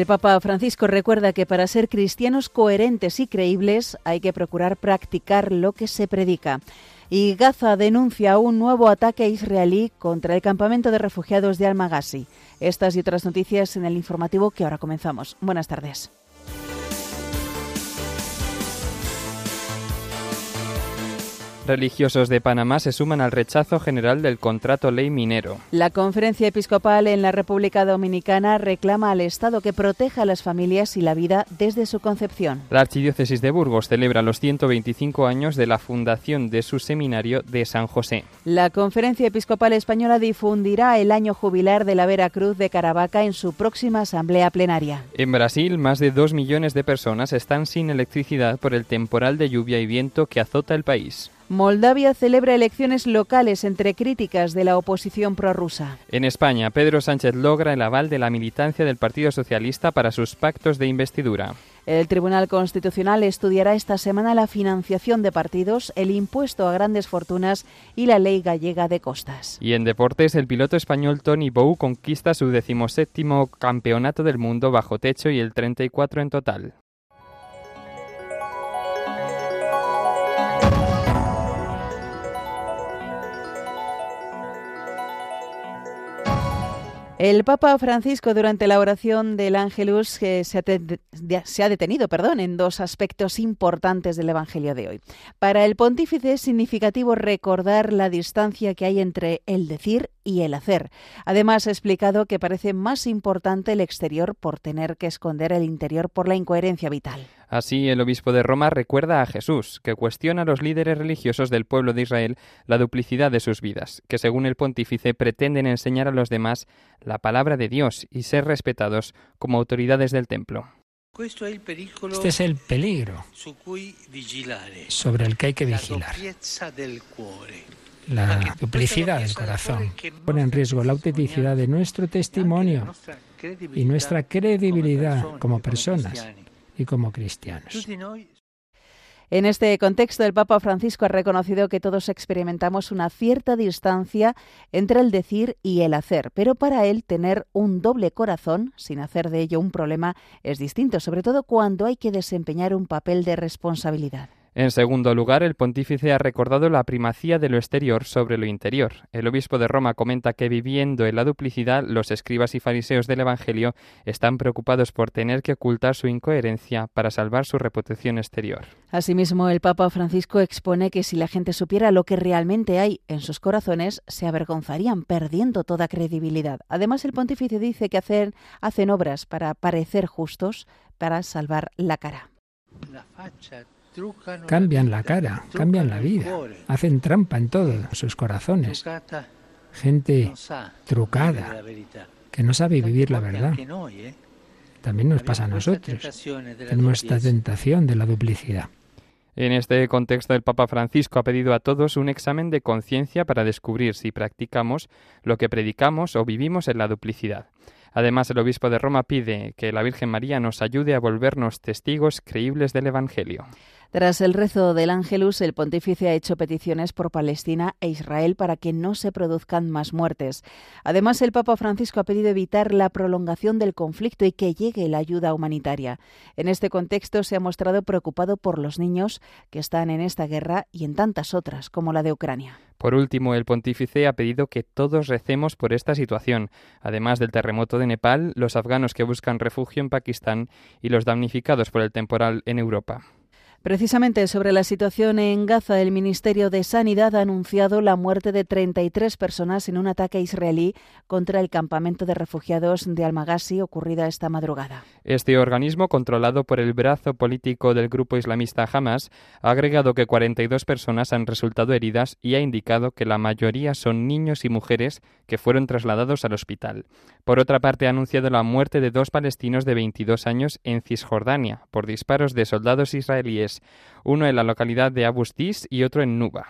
El Papa Francisco recuerda que para ser cristianos coherentes y creíbles hay que procurar practicar lo que se predica. Y Gaza denuncia un nuevo ataque israelí contra el campamento de refugiados de Al-Magasi. Estas y otras noticias en el informativo que ahora comenzamos. Buenas tardes. Religiosos de Panamá se suman al rechazo general del contrato ley minero. La conferencia episcopal en la República Dominicana reclama al Estado que proteja a las familias y la vida desde su concepción. La Archidiócesis de Burgos celebra los 125 años de la fundación de su seminario de San José. La conferencia episcopal española difundirá el año jubilar de la Veracruz de Caravaca en su próxima asamblea plenaria. En Brasil, más de dos millones de personas están sin electricidad por el temporal de lluvia y viento que azota el país. Moldavia celebra elecciones locales entre críticas de la oposición prorrusa. En España, Pedro Sánchez logra el aval de la militancia del Partido Socialista para sus pactos de investidura. El Tribunal Constitucional estudiará esta semana la financiación de partidos, el impuesto a grandes fortunas y la ley gallega de costas. Y en deportes, el piloto español Tony Bou conquista su decimoséptimo campeonato del mundo bajo techo y el 34 en total. El Papa Francisco durante la oración del Ángelus se, ha detenido perdón, en dos aspectos importantes del Evangelio de hoy. Para el pontífice es significativo recordar la distancia que hay entre el decir y el hacer. Además ha explicado que parece más importante el exterior por tener que esconder el interior por la incoherencia vital. Así, el obispo de Roma recuerda a Jesús, que cuestiona a los líderes religiosos del pueblo de Israel la duplicidad de sus vidas, que según el pontífice pretenden enseñar a los demás la palabra de Dios y ser respetados como autoridades del templo. Este es el peligro sobre el que hay que vigilar. La duplicidad del corazón pone en riesgo la autenticidad de nuestro testimonio y nuestra credibilidad como personas y como cristianos. En este contexto, el Papa Francisco ha reconocido que todos experimentamos una cierta distancia entre el decir y el hacer, pero para él tener un doble corazón, sin hacer de ello un problema, es distinto, sobre todo cuando hay que desempeñar un papel de responsabilidad. En segundo lugar, el pontífice ha recordado la primacía de lo exterior sobre lo interior. El obispo de Roma comenta que viviendo en la duplicidad, los escribas y fariseos del Evangelio están preocupados por tener que ocultar su incoherencia para salvar su reputación exterior. Asimismo, el Papa Francisco expone que si la gente supiera lo que realmente hay en sus corazones, se avergonzarían, perdiendo toda credibilidad. Además, el pontífice dice que hacen, hacen obras para parecer justos, para salvar la cara. Cambian la cara, cambian la vida, hacen trampa en todos sus corazones. Gente trucada, que no sabe vivir la verdad. También nos pasa a nosotros. Tenemos esta tentación de la duplicidad. En este contexto, el Papa Francisco ha pedido a todos un examen de conciencia para descubrir si practicamos lo que predicamos o vivimos en la duplicidad. Además, el obispo de Roma pide que la Virgen María nos ayude a volvernos testigos creíbles del Evangelio. Tras el rezo del Ángelus, el pontífice ha hecho peticiones por Palestina e Israel para que no se produzcan más muertes. Además, el Papa Francisco ha pedido evitar la prolongación del conflicto y que llegue la ayuda humanitaria. En este contexto, se ha mostrado preocupado por los niños que están en esta guerra y en tantas otras, como la de Ucrania. Por último, el pontífice ha pedido que todos recemos por esta situación, además del terremoto de Nepal, los afganos que buscan refugio en Pakistán y los damnificados por el temporal en Europa. Precisamente sobre la situación en Gaza, el Ministerio de Sanidad ha anunciado la muerte de 33 personas en un ataque israelí contra el campamento de refugiados de Al-Maghazi ocurrida esta madrugada. Este organismo, controlado por el brazo político del grupo islamista Hamas, ha agregado que 42 personas han resultado heridas y ha indicado que la mayoría son niños y mujeres que fueron trasladados al hospital. Por otra parte, ha anunciado la muerte de dos palestinos de 22 años en Cisjordania por disparos de soldados israelíes uno en la localidad de Abu Dis y otro en Nuba.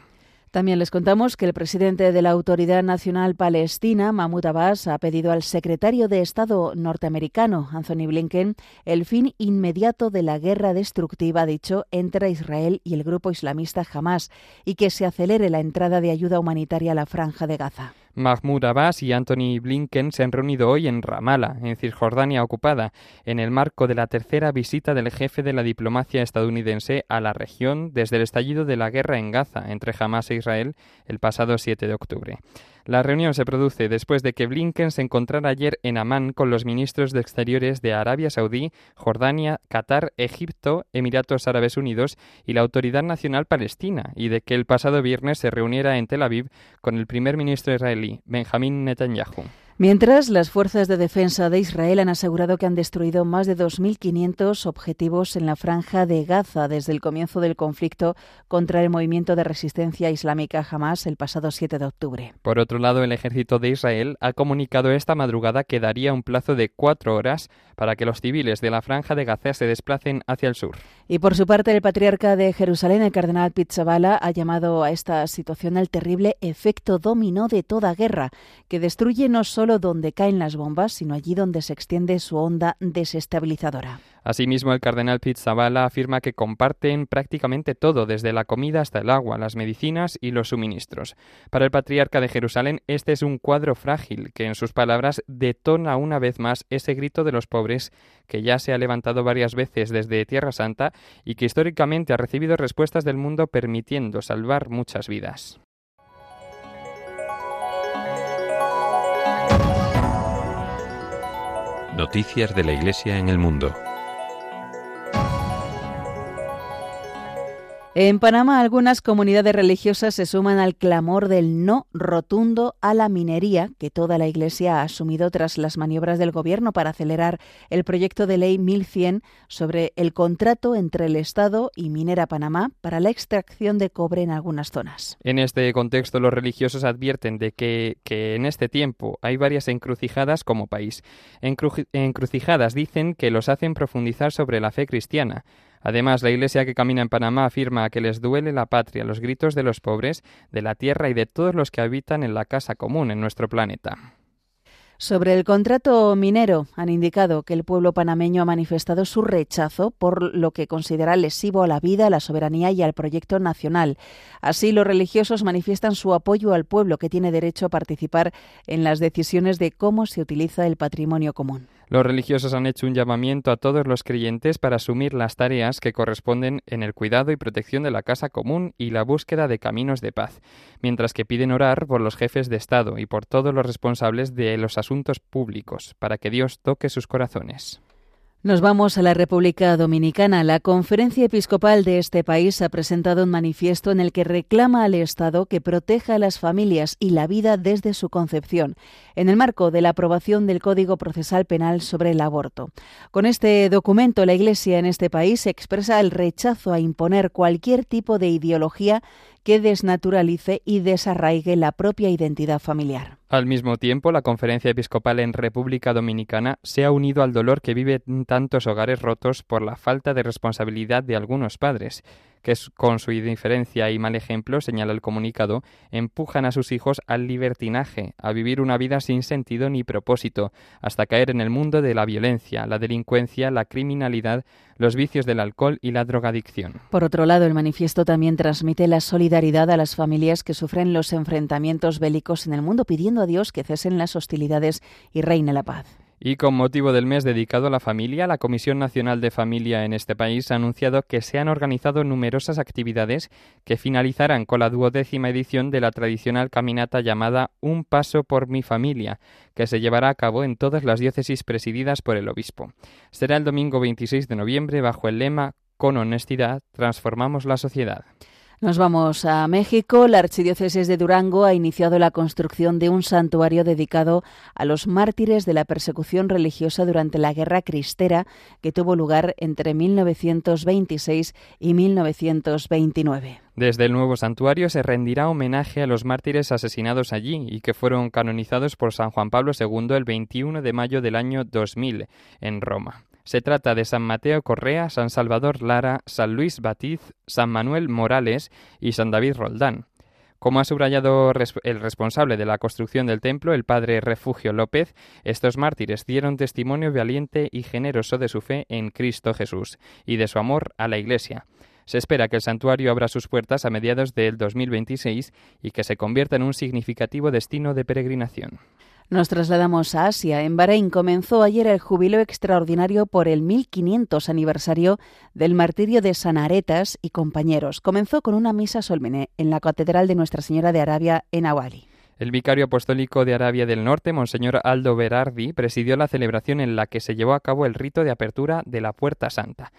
También les contamos que el presidente de la Autoridad Nacional Palestina, Mahmoud Abbas, ha pedido al secretario de Estado norteamericano, Anthony Blinken, el fin inmediato de la guerra destructiva, dicho, entre Israel y el grupo islamista Hamas, y que se acelere la entrada de ayuda humanitaria a la franja de Gaza. Mahmoud Abbas y Anthony Blinken se han reunido hoy en Ramallah, en Cisjordania ocupada, en el marco de la tercera visita del jefe de la diplomacia estadounidense a la región desde el estallido de la guerra en Gaza entre Hamas e Israel el pasado 7 de octubre. La reunión se produce después de que Blinken se encontrara ayer en Amán con los ministros de Exteriores de Arabia Saudí, Jordania, Qatar, Egipto, Emiratos Árabes Unidos y la Autoridad Nacional Palestina, y de que el pasado viernes se reuniera en Tel Aviv con el primer ministro israelí, Benjamín Netanyahu. Mientras, las fuerzas de defensa de Israel han asegurado que han destruido más de 2.500 objetivos en la franja de Gaza desde el comienzo del conflicto contra el movimiento de resistencia islámica Hamas el pasado 7 de octubre. Por otro lado, el ejército de Israel ha comunicado esta madrugada que daría un plazo de cuatro horas para que los civiles de la franja de Gaza se desplacen hacia el sur. Y por su parte, el patriarca de Jerusalén, el cardenal Pizzabala, ha llamado a esta situación el terrible efecto dominó de toda guerra, que destruye no solo donde caen las bombas, sino allí donde se extiende su onda desestabilizadora. Asimismo, el cardenal Pizzabala afirma que comparten prácticamente todo, desde la comida hasta el agua, las medicinas y los suministros. Para el patriarca de Jerusalén, este es un cuadro frágil que, en sus palabras, detona una vez más ese grito de los pobres que ya se ha levantado varias veces desde Tierra Santa y que históricamente ha recibido respuestas del mundo permitiendo salvar muchas vidas. Noticias de la Iglesia en el mundo. En Panamá, algunas comunidades religiosas se suman al clamor del no rotundo a la minería que toda la Iglesia ha asumido tras las maniobras del Gobierno para acelerar el proyecto de ley 1100 sobre el contrato entre el Estado y Minera Panamá para la extracción de cobre en algunas zonas. En este contexto, los religiosos advierten de que, que en este tiempo hay varias encrucijadas como país. Encrucijadas dicen que los hacen profundizar sobre la fe cristiana Además, la Iglesia que camina en Panamá afirma que les duele la patria, los gritos de los pobres, de la tierra y de todos los que habitan en la casa común en nuestro planeta. Sobre el contrato minero, han indicado que el pueblo panameño ha manifestado su rechazo por lo que considera lesivo a la vida, a la soberanía y al proyecto nacional. Así, los religiosos manifiestan su apoyo al pueblo que tiene derecho a participar en las decisiones de cómo se utiliza el patrimonio común. Los religiosos han hecho un llamamiento a todos los creyentes para asumir las tareas que corresponden en el cuidado y protección de la casa común y la búsqueda de caminos de paz, mientras que piden orar por los jefes de Estado y por todos los responsables de los asuntos públicos, para que Dios toque sus corazones. Nos vamos a la República Dominicana. La conferencia episcopal de este país ha presentado un manifiesto en el que reclama al Estado que proteja a las familias y la vida desde su concepción, en el marco de la aprobación del Código Procesal Penal sobre el aborto. Con este documento, la Iglesia en este país expresa el rechazo a imponer cualquier tipo de ideología que desnaturalice y desarraigue la propia identidad familiar. Al mismo tiempo, la Conferencia Episcopal en República Dominicana se ha unido al dolor que viven tantos hogares rotos por la falta de responsabilidad de algunos padres que con su indiferencia y mal ejemplo, señala el comunicado, empujan a sus hijos al libertinaje, a vivir una vida sin sentido ni propósito, hasta caer en el mundo de la violencia, la delincuencia, la criminalidad, los vicios del alcohol y la drogadicción. Por otro lado, el manifiesto también transmite la solidaridad a las familias que sufren los enfrentamientos bélicos en el mundo, pidiendo a Dios que cesen las hostilidades y reine la paz. Y con motivo del mes dedicado a la familia, la Comisión Nacional de Familia en este país ha anunciado que se han organizado numerosas actividades que finalizarán con la duodécima edición de la tradicional caminata llamada Un Paso por mi Familia, que se llevará a cabo en todas las diócesis presididas por el obispo. Será el domingo 26 de noviembre bajo el lema con honestidad transformamos la sociedad. Nos vamos a México. La Archidiócesis de Durango ha iniciado la construcción de un santuario dedicado a los mártires de la persecución religiosa durante la Guerra Cristera que tuvo lugar entre 1926 y 1929. Desde el nuevo santuario se rendirá homenaje a los mártires asesinados allí y que fueron canonizados por San Juan Pablo II el 21 de mayo del año 2000 en Roma. Se trata de San Mateo Correa, San Salvador Lara, San Luis Batiz, San Manuel Morales y San David Roldán. Como ha subrayado el responsable de la construcción del templo, el padre Refugio López, estos mártires dieron testimonio valiente y generoso de su fe en Cristo Jesús y de su amor a la Iglesia. Se espera que el santuario abra sus puertas a mediados del 2026 y que se convierta en un significativo destino de peregrinación. Nos trasladamos a Asia. En Bahrein comenzó ayer el jubileo extraordinario por el 1500 aniversario del martirio de San Aretas y compañeros. Comenzó con una misa solmene en la Catedral de Nuestra Señora de Arabia en Awali. El vicario apostólico de Arabia del Norte, Monseñor Aldo Berardi, presidió la celebración en la que se llevó a cabo el rito de apertura de la Puerta Santa.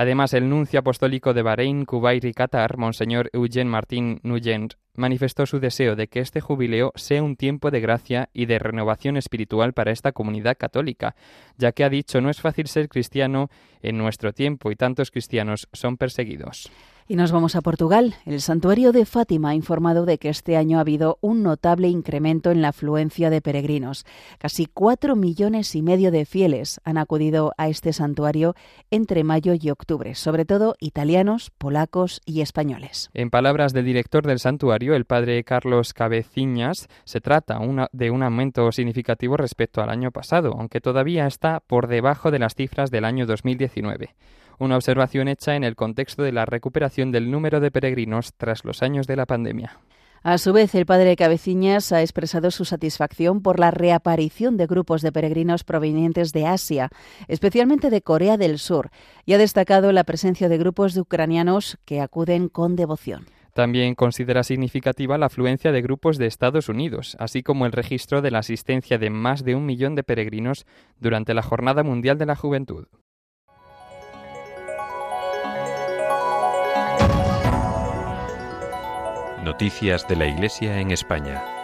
Además, el nuncio apostólico de Bahrein, Kuwait y Qatar, Monseñor Eugene Martín Nugent, manifestó su deseo de que este jubileo sea un tiempo de gracia y de renovación espiritual para esta comunidad católica, ya que ha dicho no es fácil ser cristiano en nuestro tiempo y tantos cristianos son perseguidos. Y nos vamos a Portugal. El santuario de Fátima ha informado de que este año ha habido un notable incremento en la afluencia de peregrinos. Casi cuatro millones y medio de fieles han acudido a este santuario entre mayo y octubre, sobre todo italianos, polacos y españoles. En palabras del director del santuario, el padre Carlos Cabeciñas, se trata de un aumento significativo respecto al año pasado, aunque todavía está por debajo de las cifras del año 2019 una observación hecha en el contexto de la recuperación del número de peregrinos tras los años de la pandemia. A su vez, el padre Cabeciñas ha expresado su satisfacción por la reaparición de grupos de peregrinos provenientes de Asia, especialmente de Corea del Sur, y ha destacado la presencia de grupos de ucranianos que acuden con devoción. También considera significativa la afluencia de grupos de Estados Unidos, así como el registro de la asistencia de más de un millón de peregrinos durante la Jornada Mundial de la Juventud. Noticias de la Iglesia en España.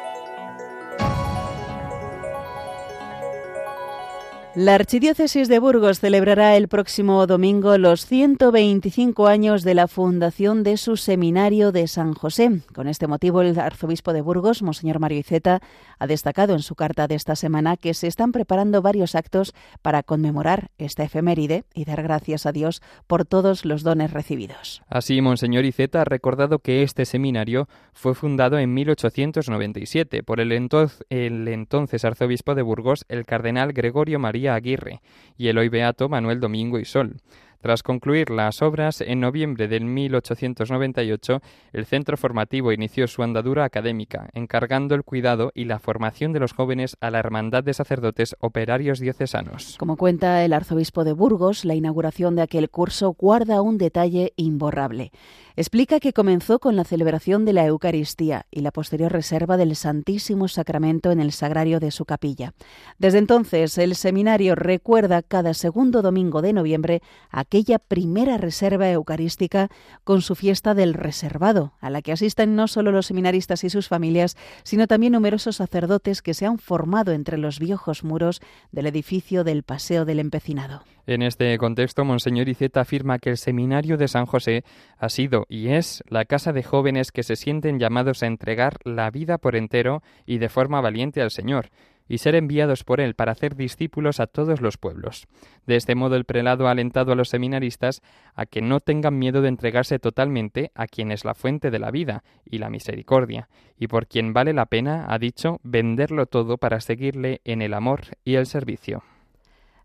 La Archidiócesis de Burgos celebrará el próximo domingo los 125 años de la fundación de su seminario de San José. Con este motivo, el arzobispo de Burgos, Monseñor Mario Iceta, ha destacado en su carta de esta semana que se están preparando varios actos para conmemorar esta efeméride y dar gracias a Dios por todos los dones recibidos. Así, Monseñor Iceta ha recordado que este seminario fue fundado en 1897 por el, entonces, el entonces arzobispo de Burgos, el cardenal Gregorio María Aguirre y el hoy beato Manuel Domingo y Sol. Tras concluir las obras, en noviembre de 1898, el centro formativo inició su andadura académica, encargando el cuidado y la formación de los jóvenes a la Hermandad de Sacerdotes Operarios Diocesanos. Como cuenta el arzobispo de Burgos, la inauguración de aquel curso guarda un detalle imborrable. Explica que comenzó con la celebración de la Eucaristía y la posterior reserva del Santísimo Sacramento en el sagrario de su capilla. Desde entonces, el seminario recuerda cada segundo domingo de noviembre aquella primera reserva eucarística con su fiesta del reservado, a la que asisten no solo los seminaristas y sus familias, sino también numerosos sacerdotes que se han formado entre los viejos muros del edificio del Paseo del Empecinado. En este contexto, Monseñor Iceta afirma que el Seminario de San José ha sido y es la casa de jóvenes que se sienten llamados a entregar la vida por entero y de forma valiente al Señor, y ser enviados por él para hacer discípulos a todos los pueblos. De este modo el prelado ha alentado a los seminaristas a que no tengan miedo de entregarse totalmente a quien es la fuente de la vida y la misericordia, y por quien vale la pena, ha dicho, venderlo todo para seguirle en el amor y el servicio.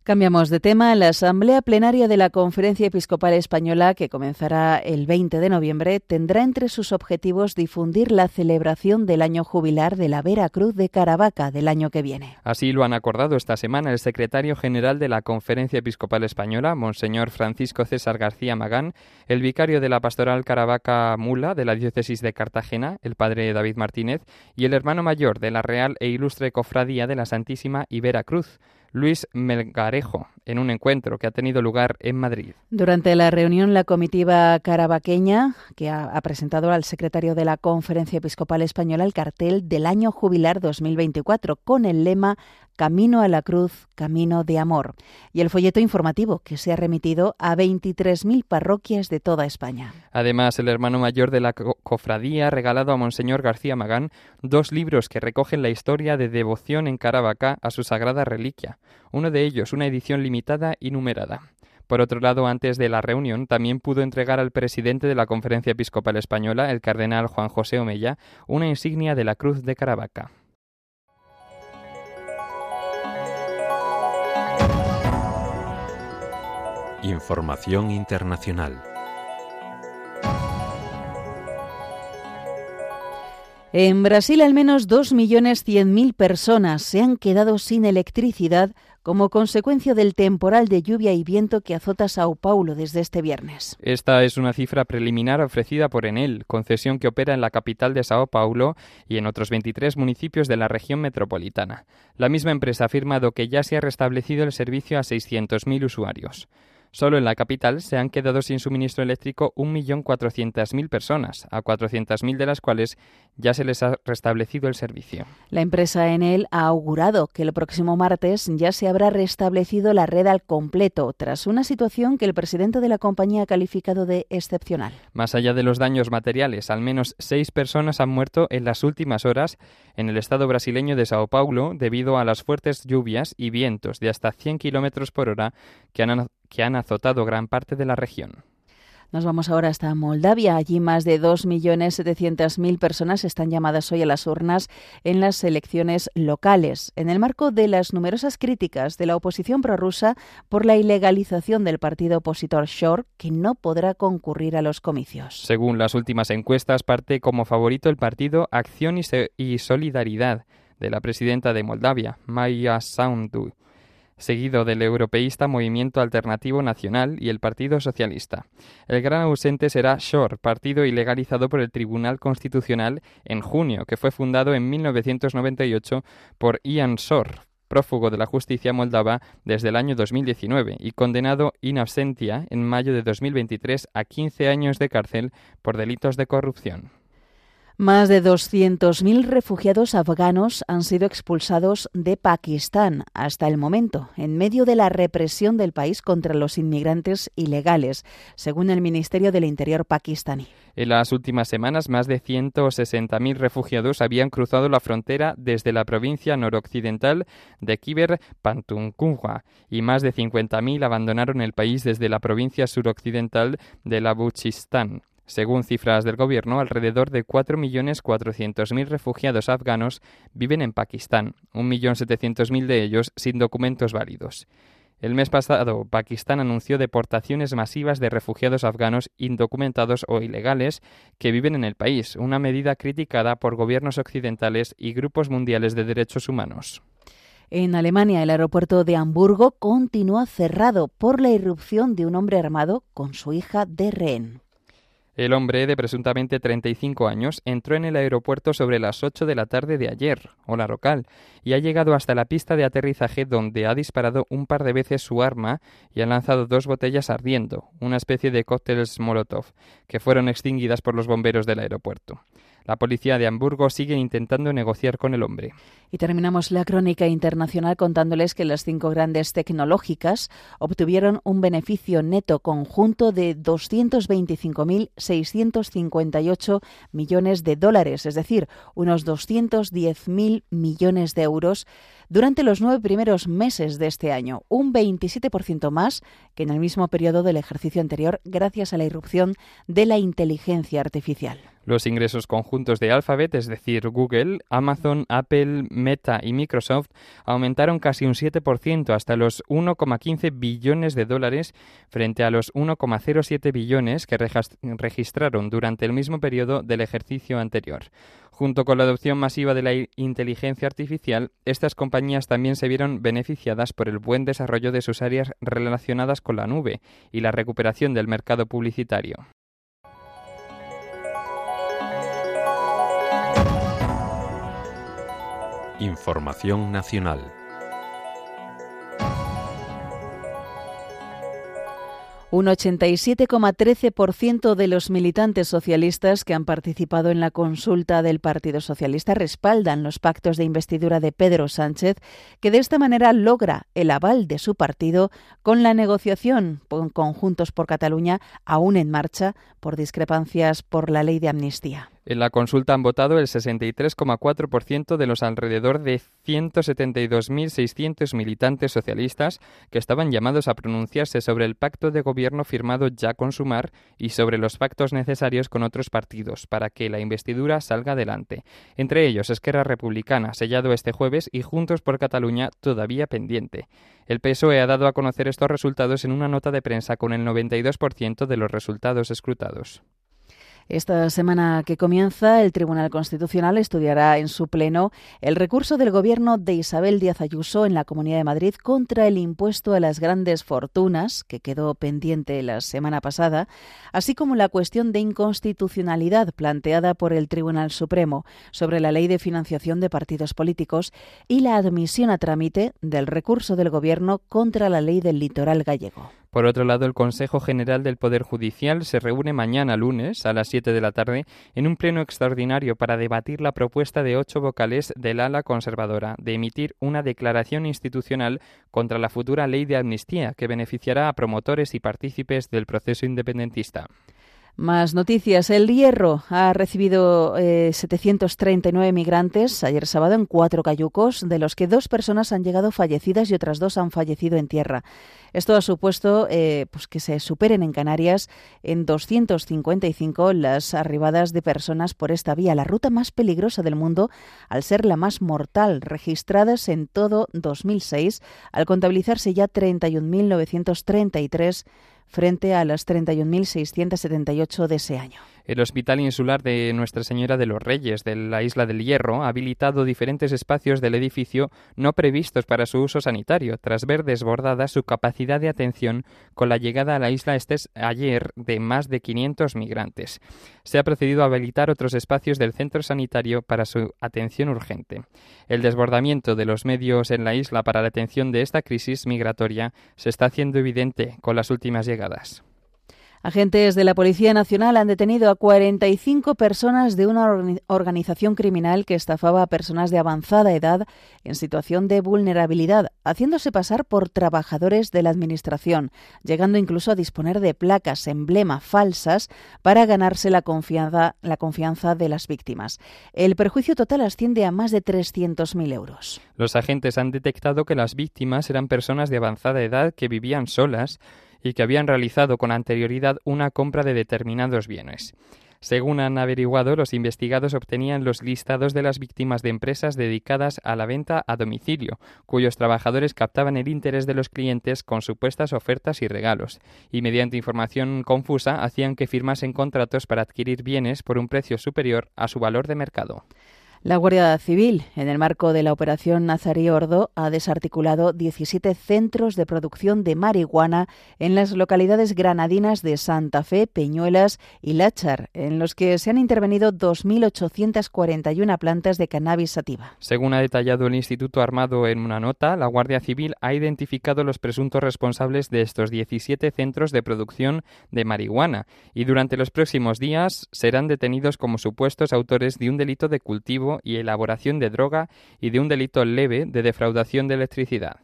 Cambiamos de tema. La Asamblea Plenaria de la Conferencia Episcopal Española, que comenzará el 20 de noviembre, tendrá entre sus objetivos difundir la celebración del año jubilar de la Vera Cruz de Caravaca del año que viene. Así lo han acordado esta semana el secretario general de la Conferencia Episcopal Española, Monseñor Francisco César García Magán, el vicario de la Pastoral Caravaca Mula de la Diócesis de Cartagena, el padre David Martínez, y el hermano mayor de la Real e Ilustre Cofradía de la Santísima y Vera Cruz, Luis Melgarejo, en un encuentro que ha tenido lugar en Madrid. Durante la reunión, la comitiva carabaqueña, que ha, ha presentado al secretario de la Conferencia Episcopal Española el cartel del año jubilar 2024 con el lema Camino a la Cruz, Camino de Amor, y el folleto informativo que se ha remitido a 23.000 parroquias de toda España. Además, el hermano mayor de la cofradía ha regalado a Monseñor García Magán dos libros que recogen la historia de devoción en Caravaca a su sagrada reliquia, uno de ellos una edición limitada y numerada. Por otro lado, antes de la reunión, también pudo entregar al presidente de la Conferencia Episcopal Española, el cardenal Juan José Omella, una insignia de la Cruz de Caravaca. Información internacional. En Brasil al menos 2.100.000 personas se han quedado sin electricidad como consecuencia del temporal de lluvia y viento que azota Sao Paulo desde este viernes. Esta es una cifra preliminar ofrecida por Enel, concesión que opera en la capital de Sao Paulo y en otros 23 municipios de la región metropolitana. La misma empresa ha afirmado que ya se ha restablecido el servicio a 600.000 usuarios. Solo en la capital se han quedado sin suministro eléctrico 1.400.000 personas, a 400.000 de las cuales ya se les ha restablecido el servicio. La empresa Enel ha augurado que el próximo martes ya se habrá restablecido la red al completo, tras una situación que el presidente de la compañía ha calificado de excepcional. Más allá de los daños materiales, al menos seis personas han muerto en las últimas horas en el estado brasileño de Sao Paulo debido a las fuertes lluvias y vientos de hasta 100 kilómetros por hora que han que han azotado gran parte de la región. Nos vamos ahora hasta Moldavia. Allí más de 2.700.000 personas están llamadas hoy a las urnas en las elecciones locales, en el marco de las numerosas críticas de la oposición prorrusa por la ilegalización del partido opositor Shor, que no podrá concurrir a los comicios. Según las últimas encuestas, parte como favorito el partido Acción y Solidaridad de la presidenta de Moldavia, Maya Sandu seguido del europeísta Movimiento Alternativo Nacional y el Partido Socialista. El gran ausente será Shor, partido ilegalizado por el Tribunal Constitucional en junio, que fue fundado en 1998 por Ian Shor, prófugo de la justicia moldava desde el año 2019 y condenado in absentia en mayo de 2023 a 15 años de cárcel por delitos de corrupción. Más de 200.000 refugiados afganos han sido expulsados de Pakistán hasta el momento, en medio de la represión del país contra los inmigrantes ilegales, según el Ministerio del Interior pakistaní. En las últimas semanas, más de 160.000 refugiados habían cruzado la frontera desde la provincia noroccidental de Khyber Pakhtunkhwa y más de 50.000 abandonaron el país desde la provincia suroccidental de la Buchistán. Según cifras del gobierno, alrededor de 4.400.000 refugiados afganos viven en Pakistán, 1.700.000 de ellos sin documentos válidos. El mes pasado, Pakistán anunció deportaciones masivas de refugiados afganos indocumentados o ilegales que viven en el país, una medida criticada por gobiernos occidentales y grupos mundiales de derechos humanos. En Alemania, el aeropuerto de Hamburgo continúa cerrado por la irrupción de un hombre armado con su hija de rehén. El hombre, de presuntamente 35 años, entró en el aeropuerto sobre las 8 de la tarde de ayer, hora local, y ha llegado hasta la pista de aterrizaje donde ha disparado un par de veces su arma y ha lanzado dos botellas ardiendo, una especie de cócteles Molotov, que fueron extinguidas por los bomberos del aeropuerto. La policía de Hamburgo sigue intentando negociar con el hombre. Y terminamos la crónica internacional contándoles que las cinco grandes tecnológicas obtuvieron un beneficio neto conjunto de 225.658 millones de dólares, es decir, unos 210.000 millones de euros durante los nueve primeros meses de este año, un 27% más que en el mismo periodo del ejercicio anterior, gracias a la irrupción de la inteligencia artificial. Los ingresos conjuntos de Alphabet, es decir, Google, Amazon, Apple, Meta y Microsoft, aumentaron casi un 7% hasta los 1,15 billones de dólares frente a los 1,07 billones que registraron durante el mismo periodo del ejercicio anterior. Junto con la adopción masiva de la inteligencia artificial, estas compañías también se vieron beneficiadas por el buen desarrollo de sus áreas relacionadas con la nube y la recuperación del mercado publicitario. Información nacional. Un 87,13% de los militantes socialistas que han participado en la consulta del Partido Socialista respaldan los pactos de investidura de Pedro Sánchez, que de esta manera logra el aval de su partido con la negociación con Conjuntos por Cataluña aún en marcha por discrepancias por la ley de amnistía. En la consulta han votado el 63,4% de los alrededor de 172.600 militantes socialistas que estaban llamados a pronunciarse sobre el pacto de gobierno firmado ya con Sumar y sobre los pactos necesarios con otros partidos para que la investidura salga adelante. Entre ellos Esquerra Republicana, sellado este jueves, y Juntos por Cataluña, todavía pendiente. El PSOE ha dado a conocer estos resultados en una nota de prensa con el 92% de los resultados escrutados. Esta semana que comienza, el Tribunal Constitucional estudiará en su pleno el recurso del Gobierno de Isabel Díaz Ayuso en la Comunidad de Madrid contra el impuesto a las grandes fortunas, que quedó pendiente la semana pasada, así como la cuestión de inconstitucionalidad planteada por el Tribunal Supremo sobre la ley de financiación de partidos políticos y la admisión a trámite del recurso del Gobierno contra la ley del litoral gallego. Por otro lado, el Consejo General del Poder Judicial se reúne mañana lunes a las 7 de la tarde en un pleno extraordinario para debatir la propuesta de ocho vocales del ala conservadora de emitir una declaración institucional contra la futura ley de amnistía que beneficiará a promotores y partícipes del proceso independentista. Más noticias. El Hierro ha recibido 739 eh, migrantes ayer sábado en cuatro cayucos, de los que dos personas han llegado fallecidas y otras dos han fallecido en tierra. Esto ha supuesto eh, pues que se superen en Canarias en 255 las arribadas de personas por esta vía, la ruta más peligrosa del mundo, al ser la más mortal, registradas en todo 2006, al contabilizarse ya 31.933 frente a las 31.678 de ese año. El Hospital Insular de Nuestra Señora de los Reyes de la Isla del Hierro ha habilitado diferentes espacios del edificio no previstos para su uso sanitario, tras ver desbordada su capacidad de atención con la llegada a la isla este ayer de más de 500 migrantes. Se ha procedido a habilitar otros espacios del centro sanitario para su atención urgente. El desbordamiento de los medios en la isla para la atención de esta crisis migratoria se está haciendo evidente con las últimas llegadas. Agentes de la Policía Nacional han detenido a 45 personas de una organización criminal que estafaba a personas de avanzada edad en situación de vulnerabilidad, haciéndose pasar por trabajadores de la Administración, llegando incluso a disponer de placas emblema falsas para ganarse la confianza, la confianza de las víctimas. El perjuicio total asciende a más de 300.000 euros. Los agentes han detectado que las víctimas eran personas de avanzada edad que vivían solas y que habían realizado con anterioridad una compra de determinados bienes. Según han averiguado, los investigados obtenían los listados de las víctimas de empresas dedicadas a la venta a domicilio, cuyos trabajadores captaban el interés de los clientes con supuestas ofertas y regalos, y mediante información confusa hacían que firmasen contratos para adquirir bienes por un precio superior a su valor de mercado. La Guardia Civil, en el marco de la operación Nazarí Ordo, ha desarticulado 17 centros de producción de marihuana en las localidades granadinas de Santa Fe, Peñuelas y Láchar, en los que se han intervenido 2.841 plantas de cannabis sativa. Según ha detallado el Instituto Armado en una nota, la Guardia Civil ha identificado los presuntos responsables de estos 17 centros de producción de marihuana y durante los próximos días serán detenidos como supuestos autores de un delito de cultivo y elaboración de droga y de un delito leve de defraudación de electricidad.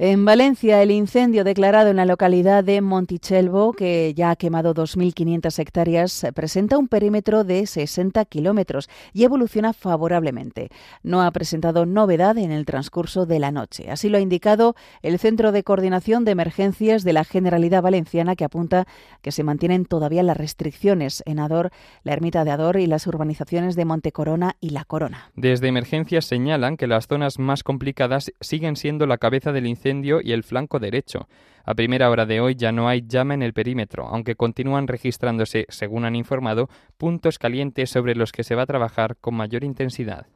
En Valencia, el incendio declarado en la localidad de Montichelvo, que ya ha quemado 2.500 hectáreas, presenta un perímetro de 60 kilómetros y evoluciona favorablemente. No ha presentado novedad en el transcurso de la noche. Así lo ha indicado el Centro de Coordinación de Emergencias de la Generalidad Valenciana, que apunta que se mantienen todavía las restricciones en Ador, la ermita de Ador y las urbanizaciones de Montecorona y La Corona. Desde emergencias señalan que las zonas más complicadas siguen siendo la cabeza del incendio y el flanco derecho. A primera hora de hoy ya no hay llama en el perímetro, aunque continúan registrándose, según han informado, puntos calientes sobre los que se va a trabajar con mayor intensidad.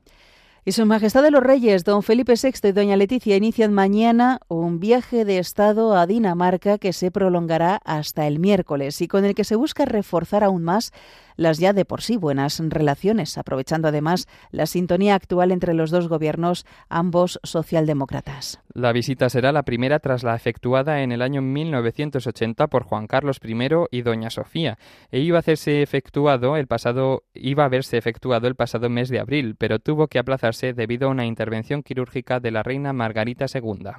Y Su Majestad de los Reyes, don Felipe VI y doña Leticia inician mañana un viaje de Estado a Dinamarca que se prolongará hasta el miércoles y con el que se busca reforzar aún más las ya de por sí buenas relaciones, aprovechando además la sintonía actual entre los dos gobiernos, ambos socialdemócratas. La visita será la primera tras la efectuada en el año 1980 por Juan Carlos I y doña Sofía, e iba a hacerse efectuado el pasado iba a haberse efectuado el pasado mes de abril, pero tuvo que aplazar debido a una intervención quirúrgica de la reina Margarita II.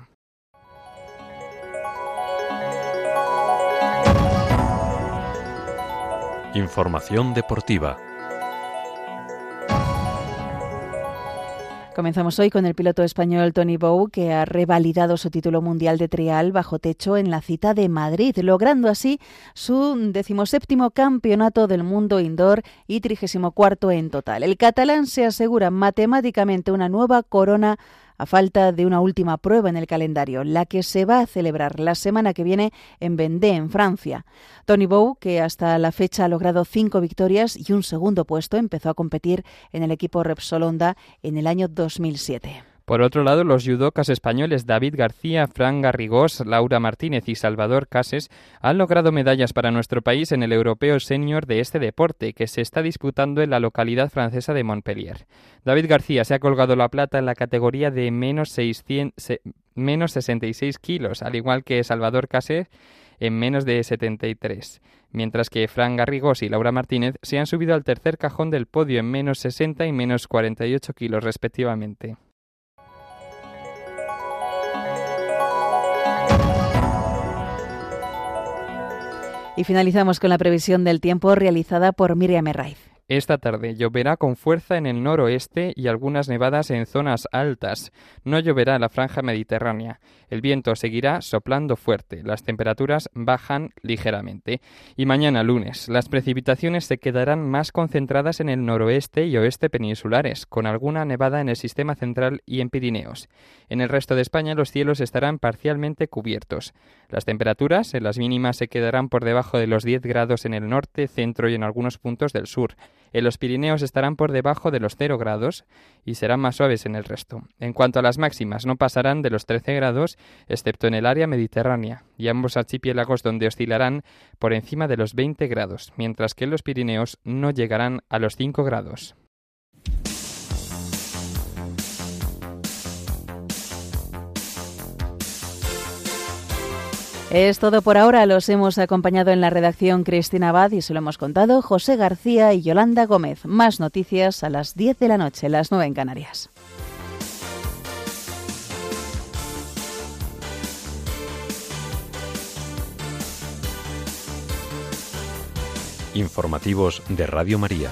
Información deportiva. Comenzamos hoy con el piloto español Tony Bow, que ha revalidado su título mundial de trial bajo techo en la cita de Madrid, logrando así su decimoséptimo campeonato del mundo indoor y trigésimo cuarto en total. El catalán se asegura matemáticamente una nueva corona falta de una última prueba en el calendario, la que se va a celebrar la semana que viene en Vendée, en Francia. Tony Bow, que hasta la fecha ha logrado cinco victorias y un segundo puesto, empezó a competir en el equipo Repsol Honda en el año 2007. Por otro lado, los judocas españoles David García, Fran Garrigós, Laura Martínez y Salvador Cases han logrado medallas para nuestro país en el Europeo Senior de este deporte, que se está disputando en la localidad francesa de Montpellier. David García se ha colgado la plata en la categoría de menos, 600, menos 66 kilos, al igual que Salvador Cases en menos de 73, mientras que Fran Garrigós y Laura Martínez se han subido al tercer cajón del podio en menos 60 y menos 48 kilos respectivamente. Y finalizamos con la previsión del tiempo realizada por Miriam Herraiz. Esta tarde lloverá con fuerza en el noroeste y algunas nevadas en zonas altas. No lloverá en la franja mediterránea. El viento seguirá soplando fuerte. Las temperaturas bajan ligeramente. Y mañana lunes, las precipitaciones se quedarán más concentradas en el noroeste y oeste peninsulares, con alguna nevada en el sistema central y en Pirineos. En el resto de España los cielos estarán parcialmente cubiertos. Las temperaturas en las mínimas se quedarán por debajo de los 10 grados en el norte, centro y en algunos puntos del sur. En los Pirineos estarán por debajo de los 0 grados y serán más suaves en el resto. En cuanto a las máximas, no pasarán de los 13 grados, excepto en el área mediterránea, y ambos archipiélagos donde oscilarán por encima de los 20 grados, mientras que en los Pirineos no llegarán a los 5 grados. Es todo por ahora. Los hemos acompañado en la redacción Cristina Abad y se lo hemos contado José García y Yolanda Gómez. Más noticias a las 10 de la noche, las 9 en Canarias. Informativos de Radio María.